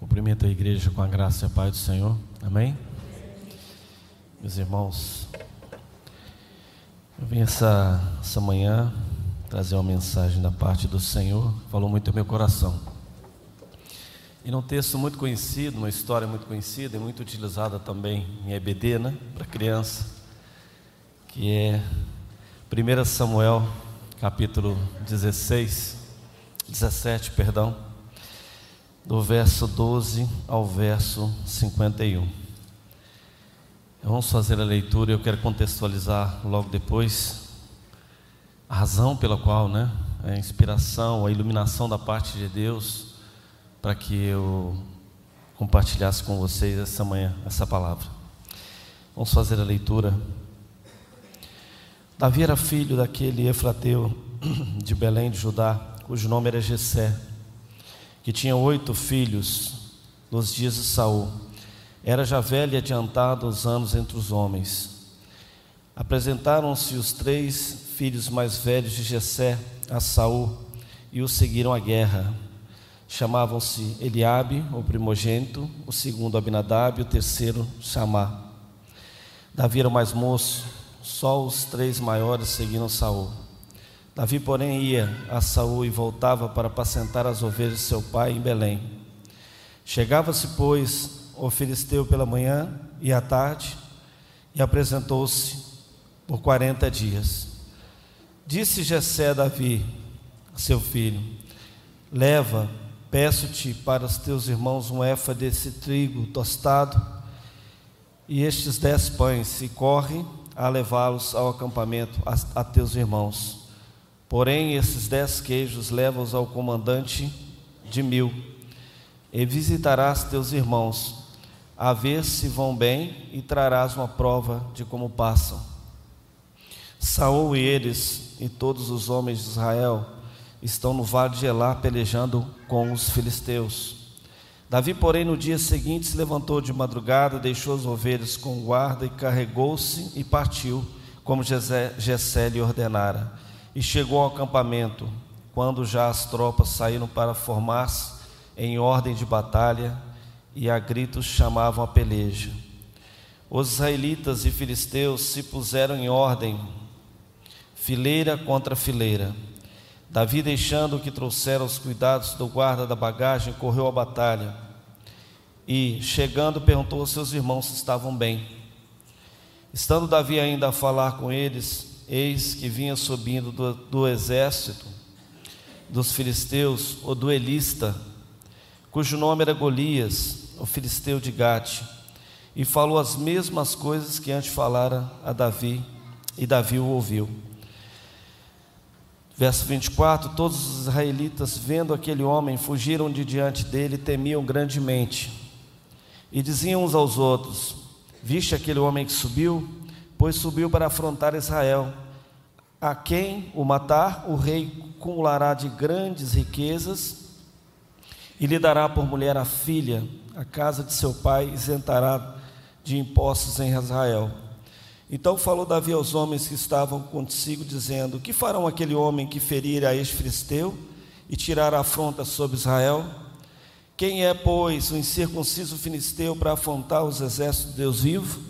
Cumprimento a igreja com a graça e a paz do Senhor. Amém? Meus irmãos, eu vim essa, essa manhã trazer uma mensagem da parte do Senhor, falou muito ao meu coração. E num texto muito conhecido, uma história muito conhecida e muito utilizada também em EBD, né, para criança, que é 1 Samuel, capítulo 16, 17, perdão do verso 12 ao verso 51. Vamos fazer a leitura eu quero contextualizar logo depois a razão pela qual, né, a inspiração, a iluminação da parte de Deus para que eu compartilhasse com vocês essa manhã essa palavra. Vamos fazer a leitura. Davi era filho daquele Efrateu de Belém de Judá, cujo nome era Jessé que tinha oito filhos nos dias de Saul. Era já velho e adiantado os anos entre os homens. Apresentaram-se os três filhos mais velhos de Jessé a Saul e o seguiram à guerra. Chamavam-se Eliabe, o primogênito, o segundo Abinadab e o terceiro Chamá. Davi era o mais moço, só os três maiores seguiram Saul. Davi, porém, ia a Saul e voltava para apacentar as ovelhas de seu pai em Belém. Chegava-se, pois, o filisteu pela manhã e à tarde, e apresentou-se por quarenta dias. Disse Jessé a Davi, seu filho: Leva, peço-te para os teus irmãos um efa desse trigo tostado e estes dez pães, e corre a levá-los ao acampamento a, a teus irmãos. Porém, esses dez queijos leva-os ao comandante de mil, e visitarás teus irmãos, a ver se vão bem, e trarás uma prova de como passam. Saul e eles e todos os homens de Israel estão no vale de Elá pelejando com os filisteus. Davi, porém, no dia seguinte se levantou de madrugada, deixou as ovelhas com guarda e carregou-se e partiu, como Jessé lhe ordenara e chegou ao acampamento, quando já as tropas saíram para formar-se em ordem de batalha e a gritos chamavam a peleja. Os israelitas e filisteus se puseram em ordem, fileira contra fileira. Davi, deixando que trouxeram os cuidados do guarda da bagagem, correu à batalha e, chegando, perguntou aos seus irmãos se estavam bem. Estando Davi ainda a falar com eles, eis que vinha subindo do, do exército dos filisteus o duelista, cujo nome era Golias, o filisteu de Gate, e falou as mesmas coisas que antes falara a Davi, e Davi o ouviu. Verso 24: Todos os israelitas, vendo aquele homem, fugiram de diante dele e temiam grandemente. E diziam uns aos outros: Viste aquele homem que subiu? Pois subiu para afrontar Israel. A quem o matar, o rei acumulará de grandes riquezas e lhe dará por mulher a filha, a casa de seu pai isentará de impostos em Israel. Então falou Davi aos homens que estavam consigo, dizendo: Que farão aquele homem que ferir a ex-filisteu e tirar a afronta sobre Israel? Quem é, pois, o incircunciso filisteu para afrontar os exércitos de Deus vivo?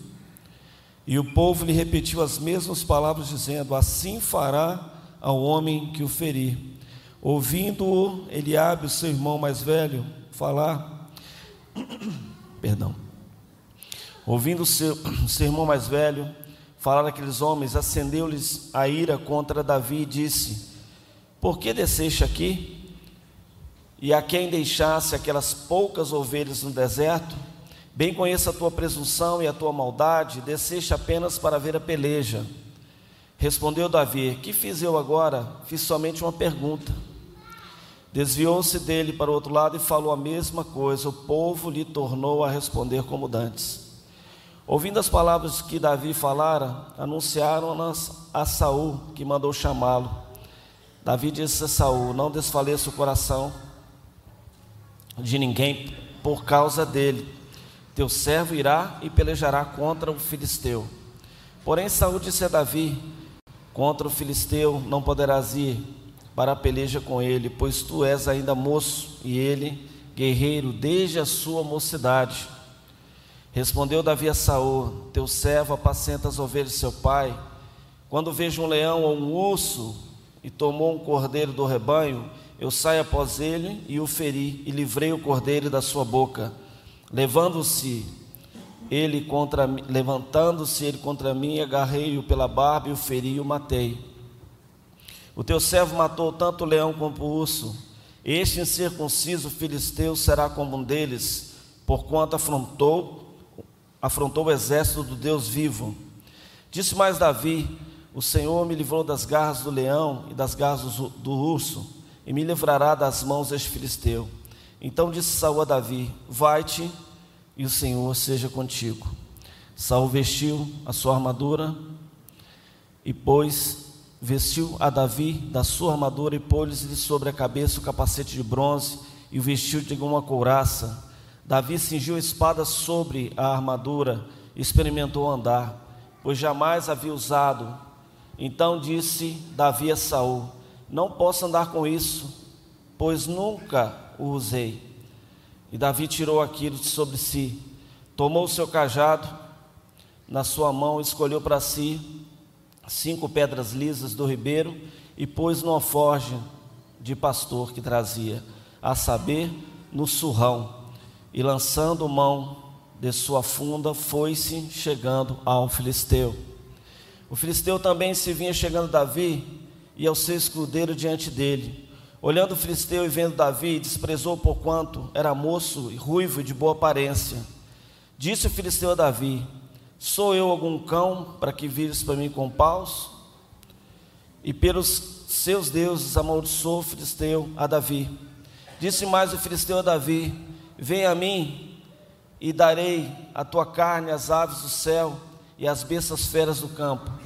E o povo lhe repetiu as mesmas palavras, dizendo: Assim fará ao homem que o ferir. Ouvindo-o, Eliabe, o seu irmão mais velho, falar, perdão, ouvindo seu, seu irmão mais velho falar aqueles homens, acendeu-lhes a ira contra Davi e disse: Por que desceste aqui? E a quem deixasse aquelas poucas ovelhas no deserto? Bem conheço a tua presunção e a tua maldade, desceste apenas para ver a peleja. Respondeu Davi: Que fiz eu agora? Fiz somente uma pergunta. Desviou-se dele para o outro lado e falou a mesma coisa. O povo lhe tornou a responder como dantes. Ouvindo as palavras que Davi falara, anunciaram-nas a Saul, que mandou chamá-lo. Davi disse a Saul: Não desfaleça o coração de ninguém por causa dele teu servo irá e pelejará contra o filisteu. Porém, Saúl disse a Davi: Contra o filisteu não poderás ir para a peleja com ele, pois tu és ainda moço e ele guerreiro desde a sua mocidade. Respondeu Davi a Saul: Teu servo apacenta as ovelhas de seu pai. Quando vejo um leão ou um urso e tomou um cordeiro do rebanho, eu saio após ele e o feri e livrei o cordeiro da sua boca. Levando-se ele contra levantando-se ele contra mim, agarrei-o pela barba e o feri e o matei. O teu servo matou tanto o leão como o urso. Este incircunciso filisteu será como um deles, porquanto afrontou afrontou o exército do Deus vivo. Disse mais Davi: O Senhor me livrou das garras do leão e das garras do urso, e me livrará das mãos deste filisteu. Então disse Saul a Davi: Vai-te e o Senhor seja contigo. Saul vestiu a sua armadura e pôs, vestiu a Davi da sua armadura e pôs-lhe sobre a cabeça o capacete de bronze e o vestiu de uma couraça. Davi cingiu a espada sobre a armadura e experimentou andar, pois jamais havia usado. Então disse Davi a Saul: Não posso andar com isso, pois nunca o usei. E Davi tirou aquilo de sobre si, tomou o seu cajado na sua mão, escolheu para si cinco pedras lisas do ribeiro e pôs numa forja de pastor que trazia, a saber, no surrão, e lançando mão de sua funda, foi-se chegando ao filisteu. O filisteu também se vinha chegando Davi e ao seu escudeiro diante dele. Olhando o filisteu e vendo Davi, desprezou por quanto era moço e ruivo e de boa aparência. Disse o filisteu a Davi: Sou eu algum cão para que vires para mim com paus? E pelos seus deuses amaldiçoou o filisteu a Davi. Disse mais o filisteu a Davi: Vem a mim e darei a tua carne às aves do céu e às bestas feras do campo.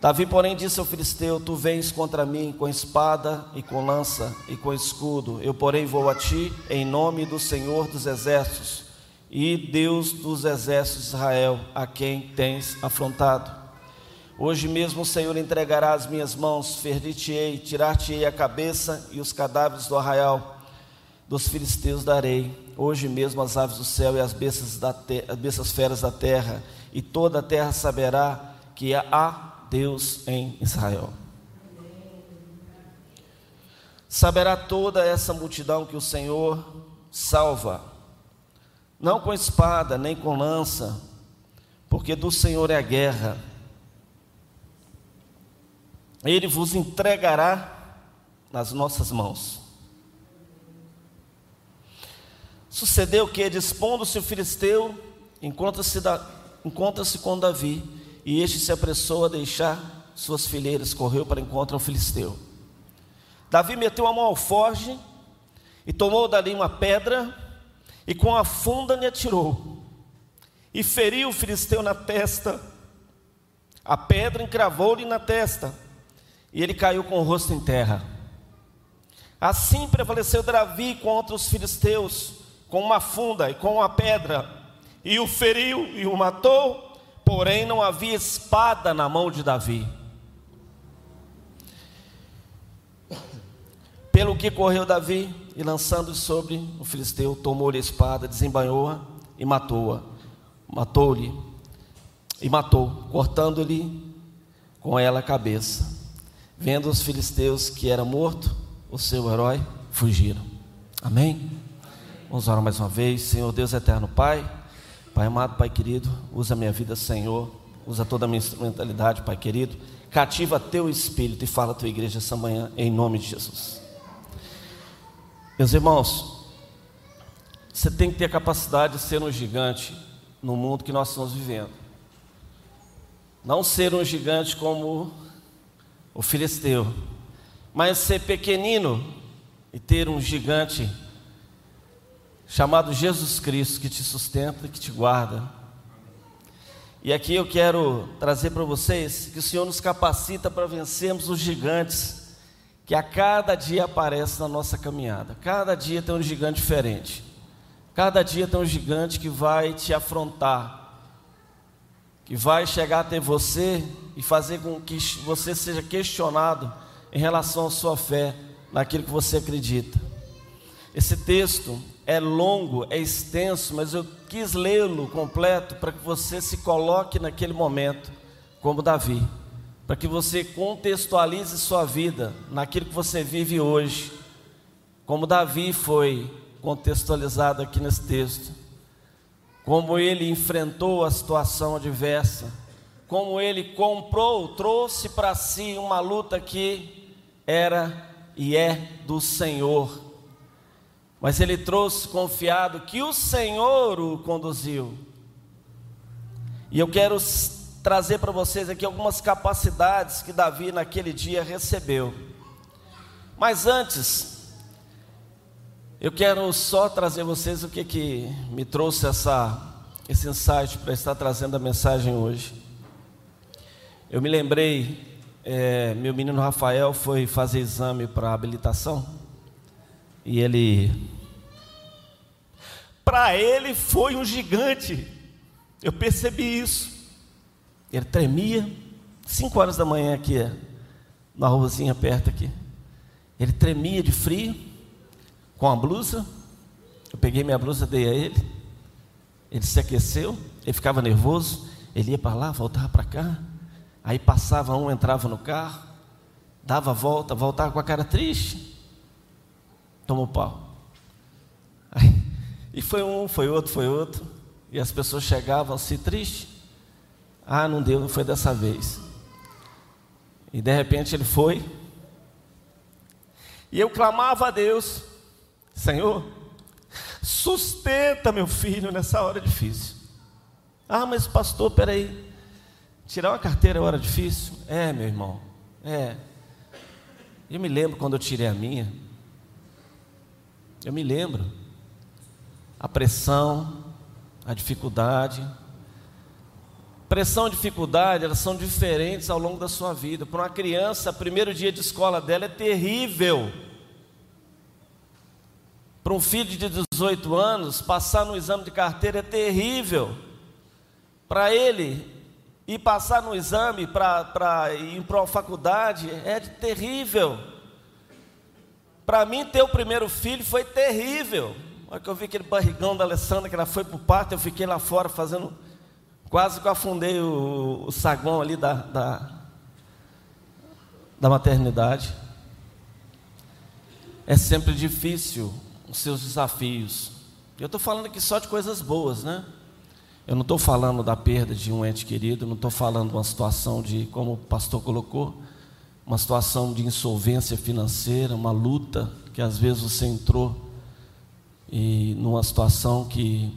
Davi, porém, disse ao filisteu: Tu vens contra mim com espada e com lança e com escudo. Eu, porém, vou a ti em nome do Senhor dos exércitos e Deus dos exércitos de Israel, a quem tens afrontado. Hoje mesmo o Senhor entregará as minhas mãos, ferir-te-ei, tirar-te-ei a cabeça e os cadáveres do arraial dos filisteus darei. Hoje mesmo as aves do céu e as bestas, da as bestas feras da terra, e toda a terra saberá que há Deus em Israel. Saberá toda essa multidão que o Senhor salva, não com espada nem com lança, porque do Senhor é a guerra. Ele vos entregará nas nossas mãos. Sucedeu que, dispondo-se o filisteu, encontra-se encontra com Davi e este se apressou a deixar suas fileiras, correu para encontrar o filisteu. Davi meteu a mão ao forge e tomou dali uma pedra e com a funda lhe atirou e feriu o filisteu na testa. A pedra encravou-lhe na testa e ele caiu com o rosto em terra. Assim prevaleceu Davi contra os filisteus com uma funda e com uma pedra e o feriu e o matou porém não havia espada na mão de Davi. Pelo que correu Davi e lançando sobre o filisteu, tomou-lhe a espada, desembanhou-a e matou-a. Matou-lhe e matou, cortando-lhe com ela a cabeça. Vendo os filisteus que era morto, o seu herói fugiram. Amém? Vamos orar mais uma vez. Senhor Deus eterno Pai. Pai amado, Pai querido, usa minha vida, Senhor, usa toda a minha instrumentalidade, Pai querido, cativa teu espírito e fala a tua igreja essa manhã, em nome de Jesus. Meus irmãos, você tem que ter a capacidade de ser um gigante no mundo que nós estamos vivendo. Não ser um gigante como o filisteu, mas ser pequenino e ter um gigante chamado Jesus Cristo, que te sustenta e que te guarda. E aqui eu quero trazer para vocês que o Senhor nos capacita para vencermos os gigantes que a cada dia aparecem na nossa caminhada. Cada dia tem um gigante diferente. Cada dia tem um gigante que vai te afrontar, que vai chegar até você e fazer com que você seja questionado em relação à sua fé, naquilo que você acredita. Esse texto é longo, é extenso, mas eu quis lê-lo completo para que você se coloque naquele momento como Davi, para que você contextualize sua vida naquilo que você vive hoje, como Davi foi contextualizado aqui nesse texto, como ele enfrentou a situação adversa, como ele comprou, trouxe para si uma luta que era e é do Senhor mas ele trouxe confiado que o Senhor o conduziu. E eu quero trazer para vocês aqui algumas capacidades que Davi naquele dia recebeu. Mas antes, eu quero só trazer vocês o que, que me trouxe essa, esse insight para estar trazendo a mensagem hoje. Eu me lembrei, é, meu menino Rafael foi fazer exame para habilitação. E ele, para ele foi um gigante. Eu percebi isso. Ele tremia, cinco horas da manhã aqui, na ruazinha perto aqui. Ele tremia de frio, com a blusa. Eu peguei minha blusa, dei a ele. Ele se aqueceu, ele ficava nervoso. Ele ia para lá, voltava para cá. Aí passava um, entrava no carro, dava a volta, voltava com a cara triste tomou pau. Aí, e foi um, foi outro, foi outro. E as pessoas chegavam assim, triste. Ah, não deu, não foi dessa vez. E de repente ele foi. E eu clamava a Deus: Senhor, sustenta meu filho nessa hora difícil. Ah, mas pastor, peraí. Tirar uma carteira é hora difícil? É, meu irmão. É. Eu me lembro quando eu tirei a minha. Eu me lembro. A pressão, a dificuldade. Pressão e dificuldade, elas são diferentes ao longo da sua vida. Para uma criança, o primeiro dia de escola dela é terrível. Para um filho de 18 anos, passar no exame de carteira é terrível. Para ele, ir passar no exame para ir para uma faculdade é terrível. Para mim, ter o primeiro filho foi terrível. Olha que eu vi aquele barrigão da Alessandra, que ela foi para o parto, eu fiquei lá fora fazendo. Quase que eu afundei o, o saguão ali da, da, da maternidade. É sempre difícil os seus desafios. Eu estou falando aqui só de coisas boas, né? Eu não estou falando da perda de um ente querido, não estou falando de uma situação de, como o pastor colocou, uma situação de insolvência financeira, uma luta que às vezes você entrou e numa situação que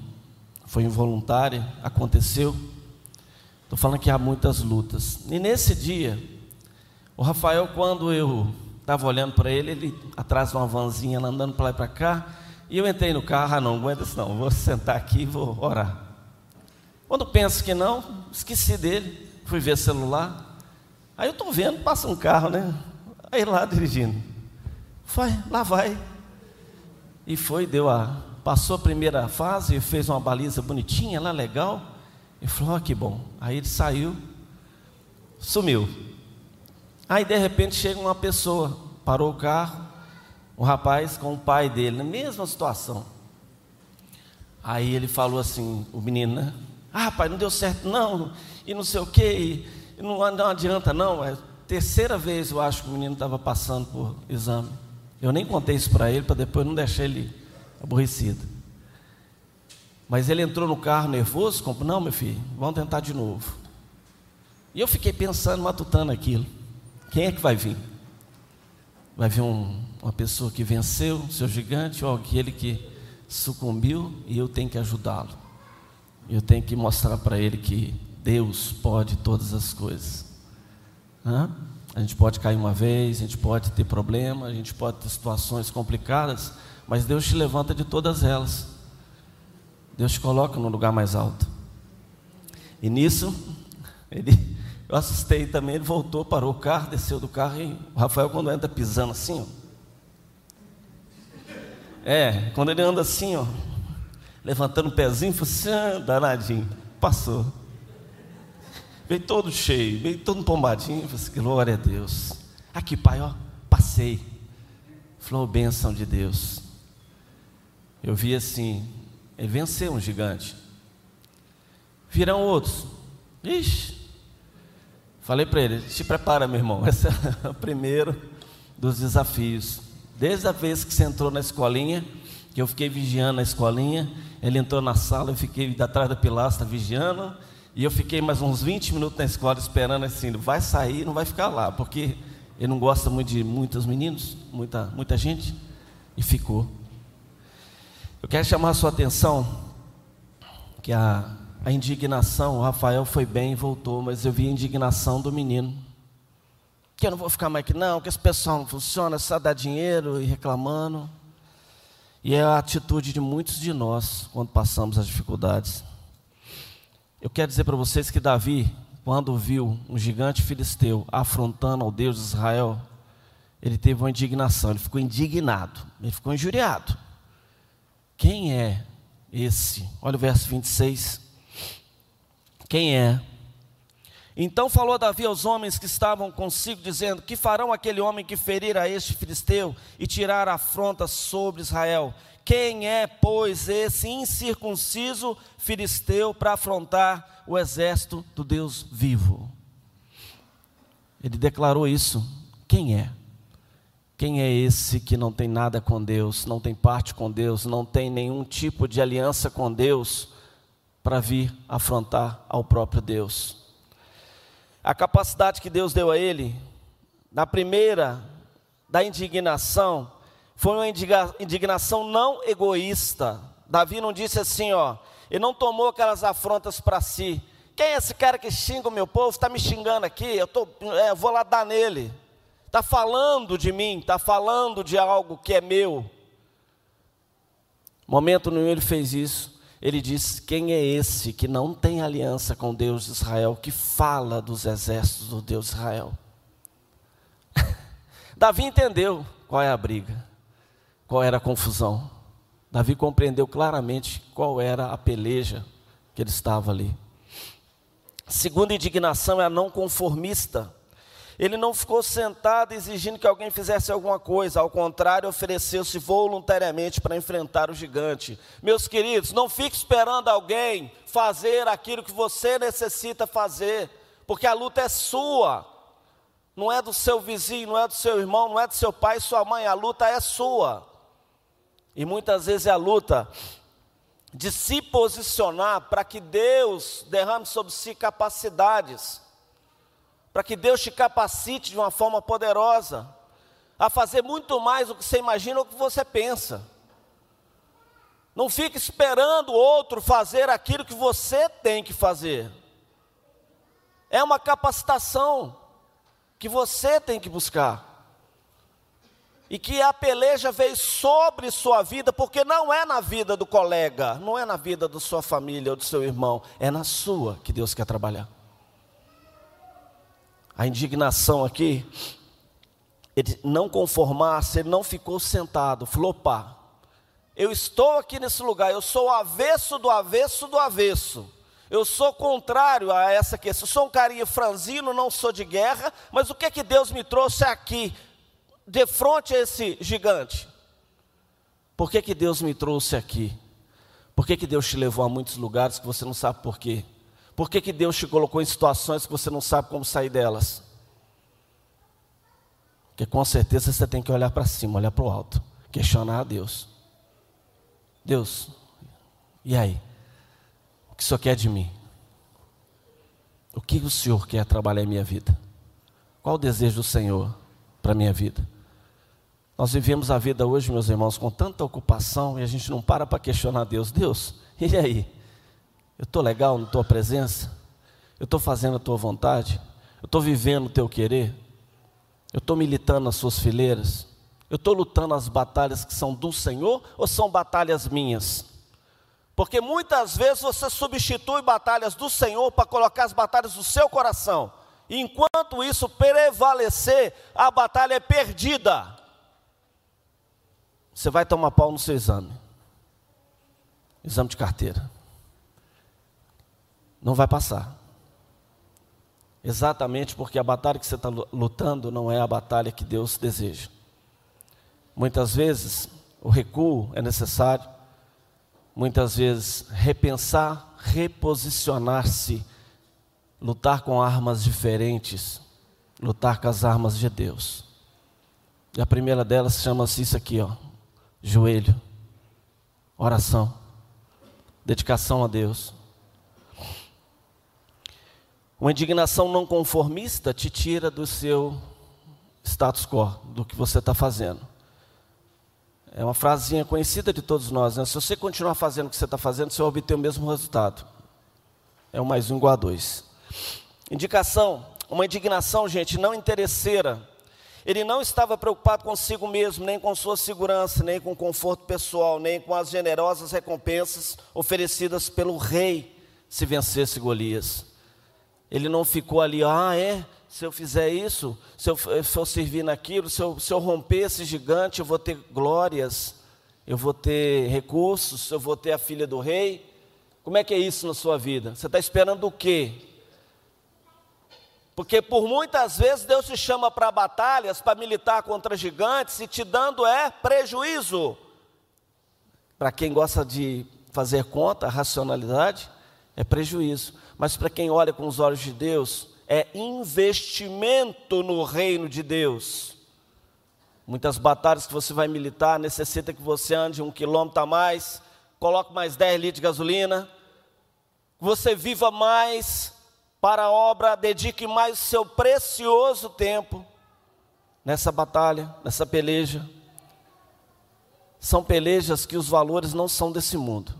foi involuntária, aconteceu. Estou falando que há muitas lutas. E nesse dia, o Rafael, quando eu estava olhando para ele, ele atrás de uma vanzinha andando para lá e para cá, e eu entrei no carro, ah não, aguenta isso não, vou sentar aqui e vou orar. Quando penso que não, esqueci dele, fui ver celular, Aí eu estou vendo, passa um carro, né? Aí lá dirigindo. Foi, lá vai. E foi, deu a. Passou a primeira fase, fez uma baliza bonitinha lá, legal. E falou: oh, que bom. Aí ele saiu, sumiu. Aí de repente chega uma pessoa, parou o carro, um rapaz com o pai dele, na mesma situação. Aí ele falou assim, o menino, né? Ah, pai, não deu certo não, e não sei o quê. Não, não adianta, não. É terceira vez eu acho que o menino estava passando por exame. Eu nem contei isso para ele, para depois não deixar ele aborrecido. Mas ele entrou no carro nervoso, comprou, não, meu filho, vamos tentar de novo. E eu fiquei pensando, matutando aquilo. Quem é que vai vir? Vai vir um, uma pessoa que venceu seu gigante, ou aquele que sucumbiu, e eu tenho que ajudá-lo. Eu tenho que mostrar para ele que Deus pode todas as coisas. Hã? A gente pode cair uma vez, a gente pode ter problema, a gente pode ter situações complicadas, mas Deus te levanta de todas elas. Deus te coloca no lugar mais alto. E nisso, ele, eu assustei também, ele voltou, parou o carro, desceu do carro e o Rafael quando entra pisando assim, ó. É, quando ele anda assim, ó, levantando o pezinho, falou assim, ah, danadinho, passou. Veio todo cheio, veio todo pombadinho. Falei assim, glória a Deus. Aqui, pai, ó, passei. Falou, bênção de Deus. eu vi assim, ele venceu um gigante. Virão outros. Ixi. Falei para ele, te prepara, meu irmão. Esse é o primeiro dos desafios. Desde a vez que você entrou na escolinha, que eu fiquei vigiando a escolinha, ele entrou na sala, eu fiquei atrás da pilastra vigiando, e eu fiquei mais uns 20 minutos na escola esperando assim, vai sair, não vai ficar lá, porque ele não gosta muito de muitos meninos, muita, muita gente, e ficou. Eu quero chamar a sua atenção que a, a indignação, o Rafael foi bem e voltou, mas eu vi a indignação do menino. Que eu não vou ficar mais aqui, não, que esse pessoal não funciona, só dá dinheiro e reclamando. E é a atitude de muitos de nós quando passamos as dificuldades. Eu quero dizer para vocês que Davi, quando viu um gigante filisteu afrontando ao Deus de Israel, ele teve uma indignação, ele ficou indignado, ele ficou injuriado. Quem é esse? Olha o verso 26. Quem é? Então falou Davi aos homens que estavam consigo, dizendo: Que farão aquele homem que ferir a este filisteu e tirar a afronta sobre Israel? Quem é, pois, esse incircunciso filisteu para afrontar o exército do Deus vivo? Ele declarou isso. Quem é? Quem é esse que não tem nada com Deus, não tem parte com Deus, não tem nenhum tipo de aliança com Deus para vir afrontar ao próprio Deus? A capacidade que Deus deu a ele, na primeira, da indignação, foi uma indignação não egoísta. Davi não disse assim, ó, ele não tomou aquelas afrontas para si. Quem é esse cara que xinga o meu povo? Está me xingando aqui, eu, tô, é, eu vou lá dar nele. Está falando de mim, está falando de algo que é meu. Momento nenhum ele fez isso ele diz: Quem é esse que não tem aliança com Deus de Israel, que fala dos exércitos do Deus de Israel? Davi entendeu qual é a briga, qual era a confusão. Davi compreendeu claramente qual era a peleja que ele estava ali. Segunda indignação é a não conformista. Ele não ficou sentado exigindo que alguém fizesse alguma coisa, ao contrário, ofereceu-se voluntariamente para enfrentar o gigante. Meus queridos, não fique esperando alguém fazer aquilo que você necessita fazer, porque a luta é sua, não é do seu vizinho, não é do seu irmão, não é do seu pai sua mãe, a luta é sua. E muitas vezes é a luta de se posicionar para que Deus derrame sobre si capacidades para que Deus te capacite de uma forma poderosa a fazer muito mais do que você imagina ou que você pensa. Não fique esperando o outro fazer aquilo que você tem que fazer. É uma capacitação que você tem que buscar. E que a peleja veio sobre sua vida, porque não é na vida do colega, não é na vida da sua família ou do seu irmão, é na sua que Deus quer trabalhar a indignação aqui, ele não conformar-se, ele não ficou sentado, flopar. Eu estou aqui nesse lugar, eu sou o avesso do avesso do avesso. Eu sou contrário a essa questão. Eu sou um carinha franzino, não sou de guerra, mas o que é que Deus me trouxe aqui, de frente a esse gigante? Por que, que Deus me trouxe aqui? Por que, que Deus te levou a muitos lugares que você não sabe por quê? Por que, que Deus te colocou em situações que você não sabe como sair delas? Porque com certeza você tem que olhar para cima, olhar para o alto, questionar a Deus. Deus, e aí? O que o Senhor quer de mim? O que o Senhor quer trabalhar em minha vida? Qual o desejo do Senhor para a minha vida? Nós vivemos a vida hoje, meus irmãos, com tanta ocupação e a gente não para para questionar Deus. Deus, e aí? Eu estou legal na tua presença? Eu estou fazendo a tua vontade? Eu estou vivendo o teu querer? Eu estou militando nas suas fileiras? Eu estou lutando as batalhas que são do Senhor ou são batalhas minhas? Porque muitas vezes você substitui batalhas do Senhor para colocar as batalhas do seu coração. E enquanto isso prevalecer, a batalha é perdida. Você vai tomar pau no seu exame. Exame de carteira não vai passar. Exatamente porque a batalha que você está lutando não é a batalha que Deus deseja. Muitas vezes o recuo é necessário, muitas vezes repensar, reposicionar-se, lutar com armas diferentes, lutar com as armas de Deus. E a primeira delas chama-se isso aqui, ó, joelho, oração, dedicação a Deus. Uma indignação não conformista te tira do seu status quo, do que você está fazendo. É uma frasinha conhecida de todos nós, né? Se você continuar fazendo o que você está fazendo, você vai obter o mesmo resultado. É um mais um igual a dois. Indicação, uma indignação, gente, não interesseira. Ele não estava preocupado consigo mesmo, nem com sua segurança, nem com o conforto pessoal, nem com as generosas recompensas oferecidas pelo rei se vencesse Golias. Ele não ficou ali, ah, é, se eu fizer isso, se eu, eu servir naquilo, se eu, se eu romper esse gigante, eu vou ter glórias, eu vou ter recursos, eu vou ter a filha do rei. Como é que é isso na sua vida? Você está esperando o quê? Porque por muitas vezes Deus te chama para batalhas, para militar contra gigantes, e te dando é prejuízo. Para quem gosta de fazer conta, racionalidade, é prejuízo. Mas para quem olha com os olhos de Deus, é investimento no reino de Deus. Muitas batalhas que você vai militar necessita que você ande um quilômetro a mais, coloque mais 10 litros de gasolina, você viva mais para a obra, dedique mais o seu precioso tempo nessa batalha, nessa peleja. São pelejas que os valores não são desse mundo.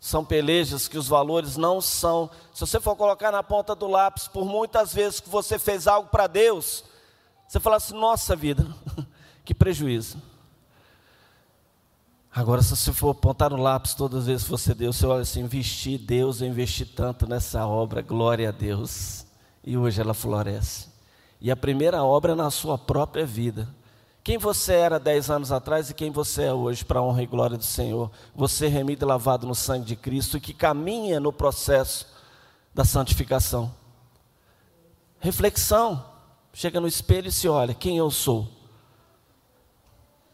São pelejas que os valores não são. Se você for colocar na ponta do lápis, por muitas vezes que você fez algo para Deus, você fala assim: nossa vida, que prejuízo. Agora, se você for apontar no lápis todas as vezes que você deu, você olha assim: investi, Deus, eu investi tanto nessa obra, glória a Deus. E hoje ela floresce. E a primeira obra é na sua própria vida. Quem você era dez anos atrás e quem você é hoje, para a honra e glória do Senhor. Você remido e lavado no sangue de Cristo e que caminha no processo da santificação. Reflexão. Chega no espelho e se olha, quem eu sou?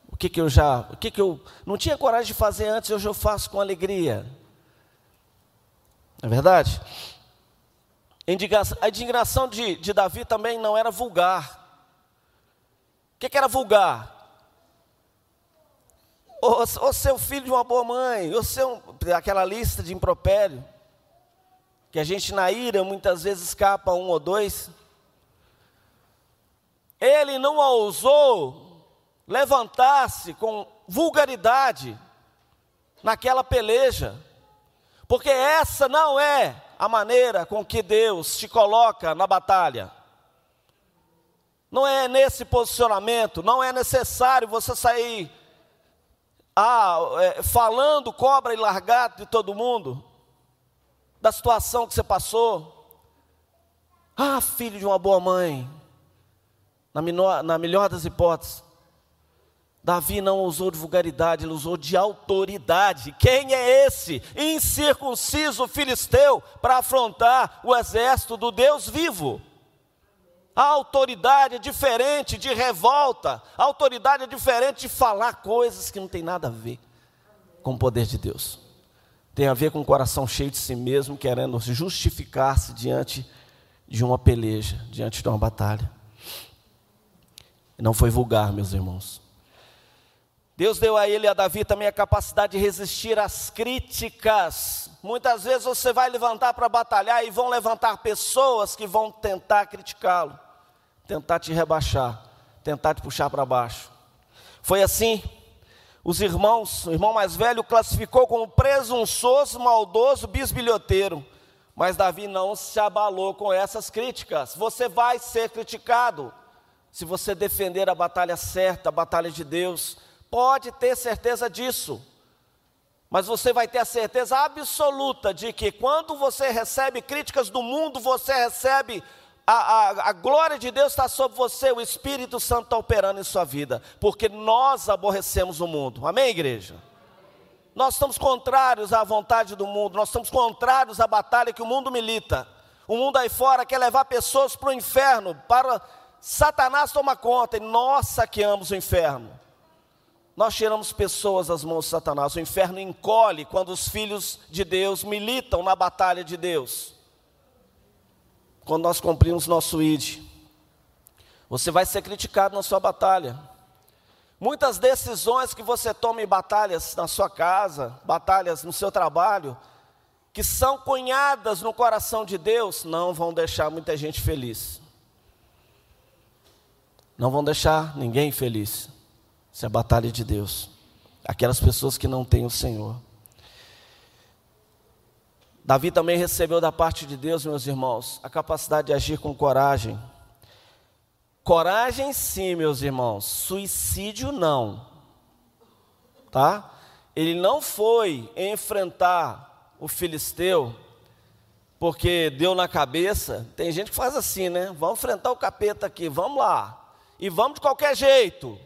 O que, que eu já, o que, que eu não tinha coragem de fazer antes, hoje eu faço com alegria. É verdade? A indignação de, de Davi também não era vulgar que, que era vulgar? Ou, ou ser filho de uma boa mãe, ou ser um, aquela lista de impropério, que a gente na ira muitas vezes escapa um ou dois. Ele não ousou levantar-se com vulgaridade naquela peleja, porque essa não é a maneira com que Deus te coloca na batalha. Não é nesse posicionamento, não é necessário você sair ah, é, falando cobra e largado de todo mundo, da situação que você passou. Ah, filho de uma boa mãe, na, na melhor das hipóteses, Davi não usou de vulgaridade, ele usou de autoridade. Quem é esse incircunciso filisteu para afrontar o exército do Deus vivo? A autoridade é diferente de revolta, a autoridade é diferente de falar coisas que não tem nada a ver com o poder de Deus. Tem a ver com o coração cheio de si mesmo, querendo justificar-se diante de uma peleja, diante de uma batalha. Não foi vulgar, meus irmãos. Deus deu a ele e a Davi também a capacidade de resistir às críticas. Muitas vezes você vai levantar para batalhar e vão levantar pessoas que vão tentar criticá-lo tentar te rebaixar, tentar te puxar para baixo. Foi assim. Os irmãos, o irmão mais velho classificou como presunçoso, maldoso, bisbilhoteiro. Mas Davi não se abalou com essas críticas. Você vai ser criticado se você defender a batalha certa, a batalha de Deus. Pode ter certeza disso. Mas você vai ter a certeza absoluta de que quando você recebe críticas do mundo, você recebe a, a, a, glória de Deus está sobre você, o Espírito Santo está operando em sua vida, porque nós aborrecemos o mundo, amém, igreja? Nós estamos contrários à vontade do mundo, nós estamos contrários à batalha que o mundo milita. O mundo aí fora quer levar pessoas para o inferno, para Satanás tomar conta, e nós saqueamos o inferno. nós tiramos pessoas das mãos de Satanás. O inferno encolhe quando os filhos de Deus militam na batalha de Deus. Quando nós cumprimos nosso ID, você vai ser criticado na sua batalha. Muitas decisões que você toma em batalhas na sua casa, batalhas no seu trabalho, que são cunhadas no coração de Deus, não vão deixar muita gente feliz. Não vão deixar ninguém feliz. Isso é a batalha de Deus. Aquelas pessoas que não têm o Senhor. Davi também recebeu da parte de Deus, meus irmãos, a capacidade de agir com coragem. Coragem sim, meus irmãos, suicídio não. Tá? Ele não foi enfrentar o filisteu porque deu na cabeça. Tem gente que faz assim, né? Vamos enfrentar o capeta aqui, vamos lá. E vamos de qualquer jeito.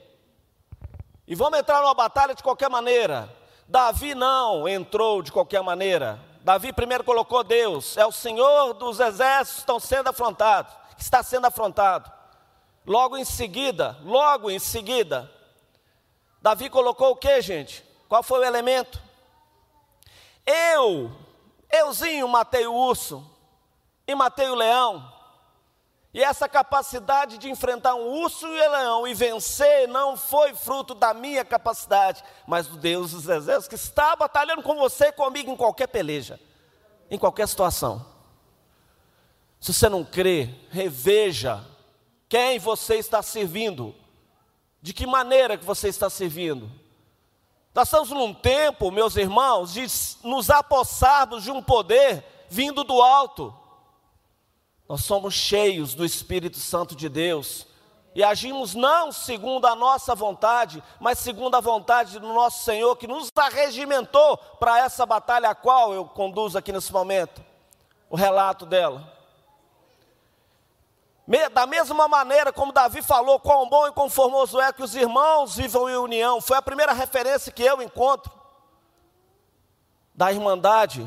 E vamos entrar numa batalha de qualquer maneira. Davi não entrou de qualquer maneira. Davi primeiro colocou Deus, é o Senhor dos exércitos estão sendo afrontados, está sendo afrontado. Logo em seguida, logo em seguida, Davi colocou o que, gente? Qual foi o elemento? Eu, euzinho matei o urso e matei o leão. E essa capacidade de enfrentar um urso e um leão e vencer não foi fruto da minha capacidade, mas do Deus dos exércitos que está batalhando com você e comigo em qualquer peleja, em qualquer situação. Se você não crê, reveja quem você está servindo, de que maneira que você está servindo. Nós estamos num tempo, meus irmãos, de nos apossarmos de um poder vindo do alto. Nós somos cheios do Espírito Santo de Deus e agimos não segundo a nossa vontade, mas segundo a vontade do nosso Senhor que nos arregimentou para essa batalha a qual eu conduzo aqui nesse momento. O relato dela. Da mesma maneira como Davi falou, quão bom e conformoso é que os irmãos vivam em união, foi a primeira referência que eu encontro da irmandade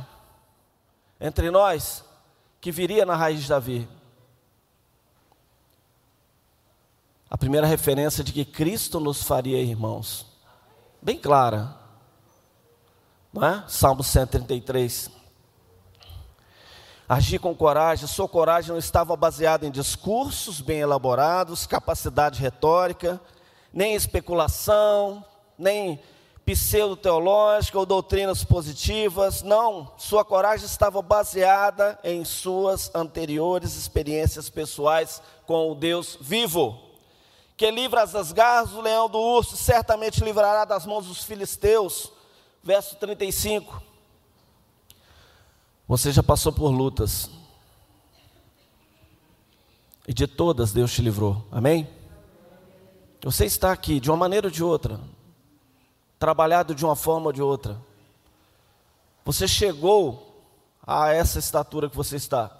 entre nós que viria na raiz de Davi. A primeira referência de que Cristo nos faria irmãos. Bem clara. Não é? Salmo 133. Agir com coragem, sua coragem não estava baseada em discursos bem elaborados, capacidade retórica, nem especulação, nem pseudo-teológica ou doutrinas positivas, não, sua coragem estava baseada em suas anteriores experiências pessoais com o Deus vivo, que livra as garras do leão do urso, certamente livrará das mãos dos filisteus. Verso 35. Você já passou por lutas, e de todas Deus te livrou, amém? Você está aqui de uma maneira ou de outra, trabalhado de uma forma ou de outra. Você chegou a essa estatura que você está.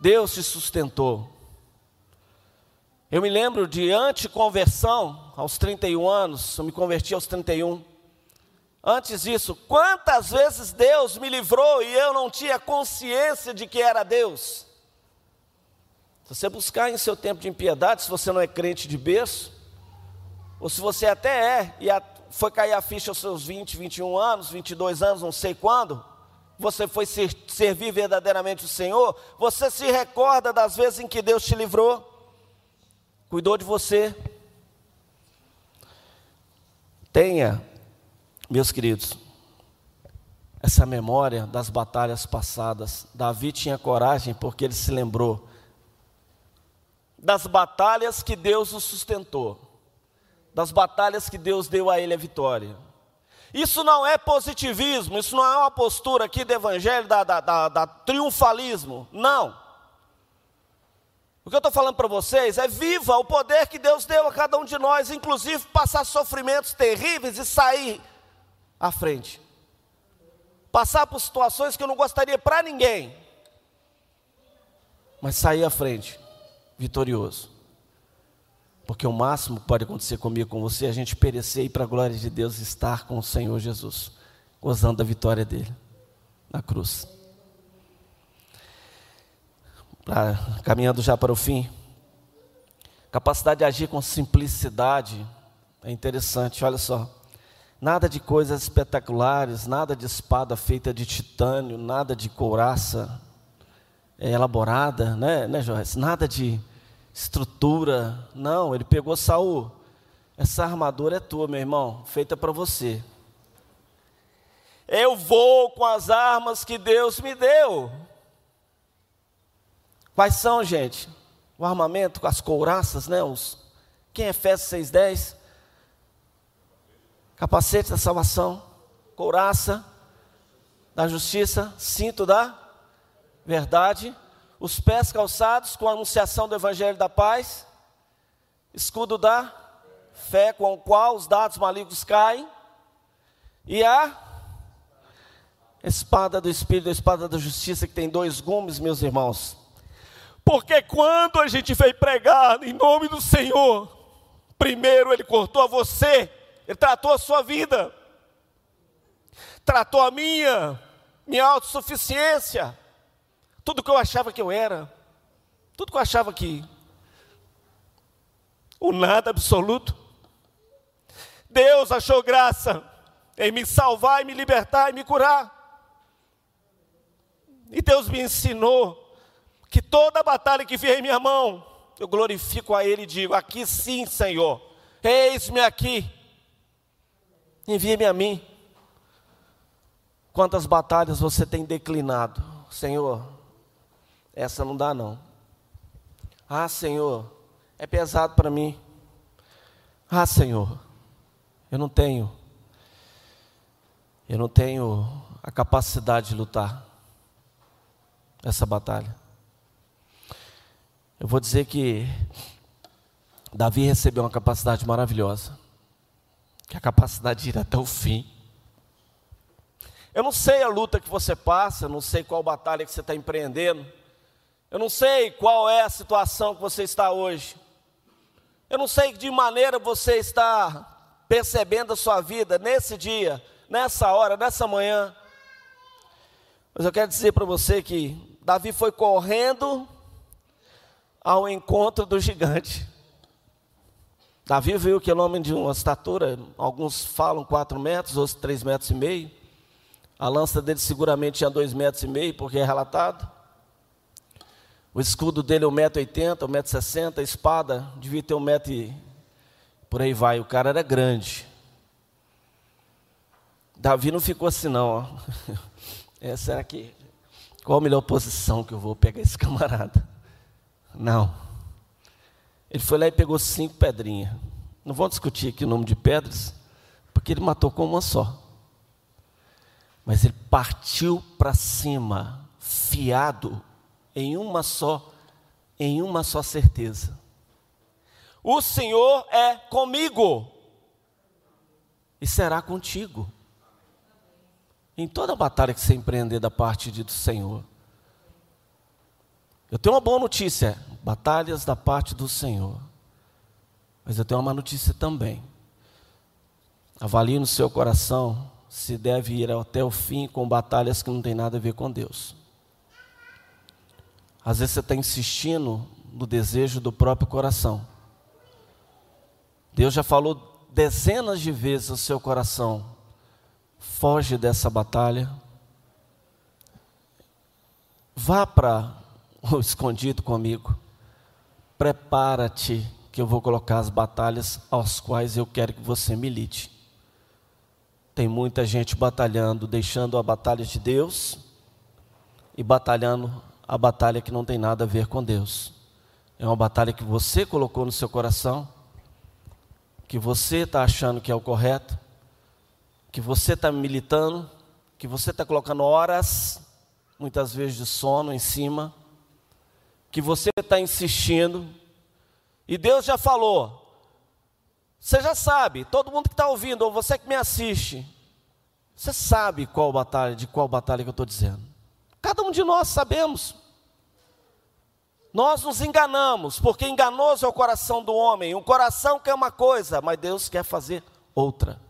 Deus te sustentou. Eu me lembro de anticonversão, aos 31 anos, eu me converti aos 31. Antes disso, quantas vezes Deus me livrou e eu não tinha consciência de que era Deus? Se você buscar em seu tempo de impiedade, se você não é crente de berço, ou se você até é e foi cair a ficha aos seus 20, 21 anos, 22 anos, não sei quando, você foi ser, servir verdadeiramente o Senhor, você se recorda das vezes em que Deus te livrou, cuidou de você. Tenha, meus queridos, essa memória das batalhas passadas. Davi tinha coragem porque ele se lembrou das batalhas que Deus o sustentou das batalhas que Deus deu a ele a vitória. Isso não é positivismo, isso não é uma postura aqui do evangelho da, da, da, da triunfalismo. Não. O que eu estou falando para vocês é viva o poder que Deus deu a cada um de nós, inclusive passar sofrimentos terríveis e sair à frente. Passar por situações que eu não gostaria para ninguém, mas sair à frente, vitorioso. Porque o máximo que pode acontecer comigo, com você, é a gente perecer e para a glória de Deus estar com o Senhor Jesus, gozando da vitória dele na cruz. Caminhando já para o fim, capacidade de agir com simplicidade É interessante, olha só. Nada de coisas espetaculares, nada de espada feita de titânio, nada de couraça é, elaborada, né, né, Joyce? Nada de estrutura. Não, ele pegou Saul. Essa armadura é tua, meu irmão, feita para você. Eu vou com as armas que Deus me deu. Quais são, gente? O armamento, as couraças, né? Os, quem é Efésios 6,10? Capacete da salvação, couraça da justiça, cinto da verdade, os pés calçados com a anunciação do evangelho da paz, escudo da fé com o qual os dados malignos caem, e a espada do Espírito, a espada da justiça, que tem dois gumes, meus irmãos. Porque quando a gente veio pregar em nome do Senhor, primeiro Ele cortou a você, Ele tratou a sua vida, tratou a minha, minha autossuficiência, tudo que eu achava que eu era, tudo que eu achava que o nada absoluto. Deus achou graça em me salvar, e me libertar e me curar. E Deus me ensinou que toda batalha que vier em minha mão, eu glorifico a Ele e digo: Aqui sim, Senhor, eis-me aqui, envie-me a mim. Quantas batalhas você tem declinado, Senhor? Essa não dá, não. Ah, Senhor, é pesado para mim. Ah, Senhor, eu não tenho, eu não tenho a capacidade de lutar essa batalha. Eu vou dizer que Davi recebeu uma capacidade maravilhosa, que é a capacidade de ir até o fim. Eu não sei a luta que você passa, não sei qual batalha que você está empreendendo, eu não sei qual é a situação que você está hoje, eu não sei de maneira você está percebendo a sua vida nesse dia, nessa hora, nessa manhã. Mas eu quero dizer para você que Davi foi correndo ao encontro do gigante. Davi viu que é um homem de uma estatura, alguns falam quatro metros, outros três metros e meio. A lança dele seguramente tinha dois metros e meio, porque é relatado. O escudo dele é 1,80m, 1,60m, a espada devia ter um metro e por aí vai. O cara era grande. Davi não ficou assim não. Ó. É, será que qual a melhor posição que eu vou pegar esse camarada? Não. Ele foi lá e pegou cinco pedrinhas. Não vamos discutir aqui o nome de pedras, porque ele matou com uma só. Mas ele partiu para cima, fiado, em uma só, em uma só certeza. O Senhor é comigo e será contigo em toda batalha que você empreender da parte do Senhor. Eu tenho uma boa notícia: batalhas da parte do Senhor. Mas eu tenho uma má notícia também. Avalie no seu coração se deve ir até o fim com batalhas que não tem nada a ver com Deus. Às vezes você está insistindo no desejo do próprio coração. Deus já falou dezenas de vezes ao seu coração: foge dessa batalha, vá para o escondido comigo, prepara-te, que eu vou colocar as batalhas aos quais eu quero que você milite. Tem muita gente batalhando, deixando a batalha de Deus e batalhando a batalha que não tem nada a ver com Deus. É uma batalha que você colocou no seu coração, que você está achando que é o correto, que você está militando, que você está colocando horas, muitas vezes de sono em cima, que você está insistindo, e Deus já falou, você já sabe, todo mundo que está ouvindo, ou você que me assiste, você sabe qual batalha, de qual batalha que eu estou dizendo. Cada um de nós sabemos. Nós nos enganamos, porque enganoso é o coração do homem. O coração quer uma coisa, mas Deus quer fazer outra.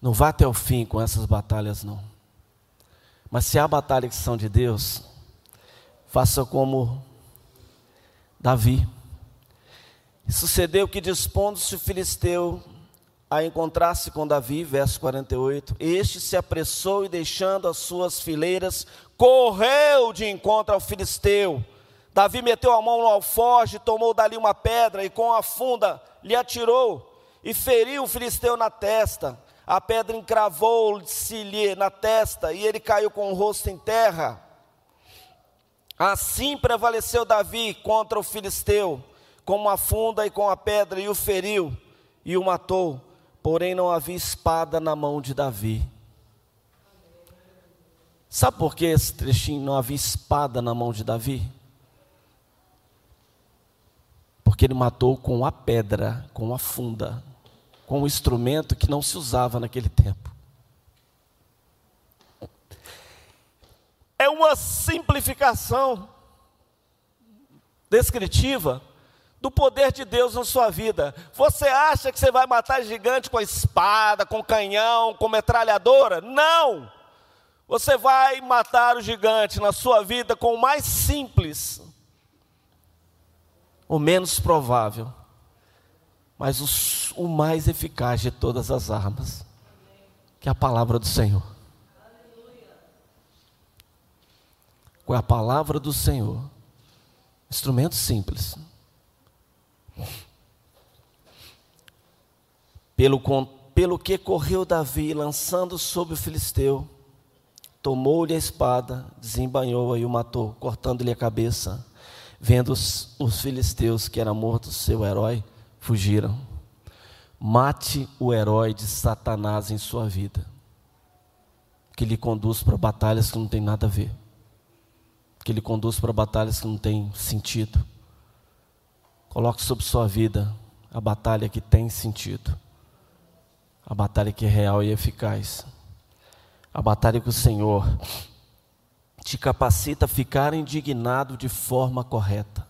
Não vá até o fim com essas batalhas, não. Mas se há batalhas que são de Deus, faça como Davi. Sucedeu que, dispondo-se o filisteu a encontrar-se com Davi, verso 48, este se apressou e, deixando as suas fileiras, correu de encontro ao filisteu. Davi meteu a mão no alforje, tomou dali uma pedra e, com a funda, lhe atirou e feriu o filisteu na testa. A pedra encravou-se-lhe na testa e ele caiu com o rosto em terra. Assim prevaleceu Davi contra o filisteu, com a funda e com a pedra, e o feriu e o matou. Porém, não havia espada na mão de Davi. Sabe por que esse trechinho não havia espada na mão de Davi? Porque ele matou com a pedra, com a funda com um instrumento que não se usava naquele tempo. É uma simplificação descritiva do poder de Deus na sua vida. Você acha que você vai matar gigante com a espada, com canhão, com metralhadora? Não! Você vai matar o gigante na sua vida com o mais simples, o menos provável mas o, o mais eficaz de todas as armas, que é a palavra do Senhor. Com a palavra do Senhor, instrumento simples. Pelo, pelo que correu Davi, lançando sobre o filisteu, tomou-lhe a espada, desembanhou-a e o matou, cortando-lhe a cabeça. Vendo os, os filisteus que era morto seu herói, fugiram. Mate o herói de Satanás em sua vida, que lhe conduz para batalhas que não tem nada a ver, que lhe conduz para batalhas que não tem sentido. Coloque sobre sua vida a batalha que tem sentido, a batalha que é real e eficaz, a batalha que o Senhor te capacita a ficar indignado de forma correta.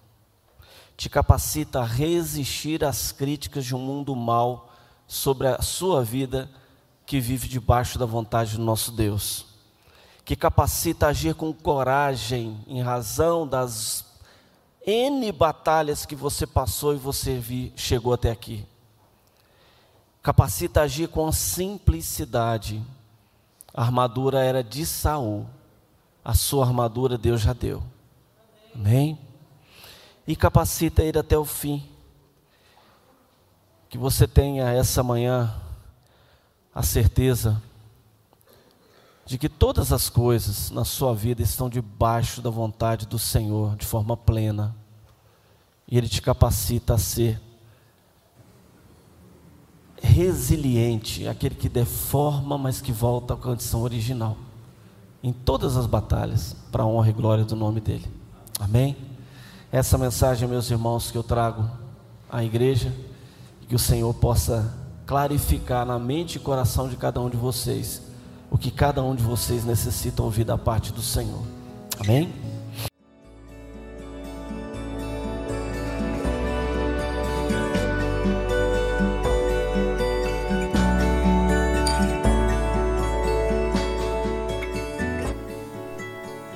Te capacita a resistir às críticas de um mundo mal sobre a sua vida que vive debaixo da vontade do nosso Deus, que capacita a agir com coragem em razão das N batalhas que você passou e você vi, chegou até aqui. Capacita a agir com simplicidade. A armadura era de Saul, a sua armadura Deus já deu. Amém? e capacita a ir até o fim. Que você tenha essa manhã a certeza de que todas as coisas na sua vida estão debaixo da vontade do Senhor de forma plena. E Ele te capacita a ser resiliente, aquele que deforma, mas que volta à condição original. Em todas as batalhas, para a honra e glória do nome dEle. Amém? essa mensagem, meus irmãos, que eu trago à igreja, que o Senhor possa clarificar na mente e coração de cada um de vocês o que cada um de vocês necessita ouvir da parte do Senhor. Amém?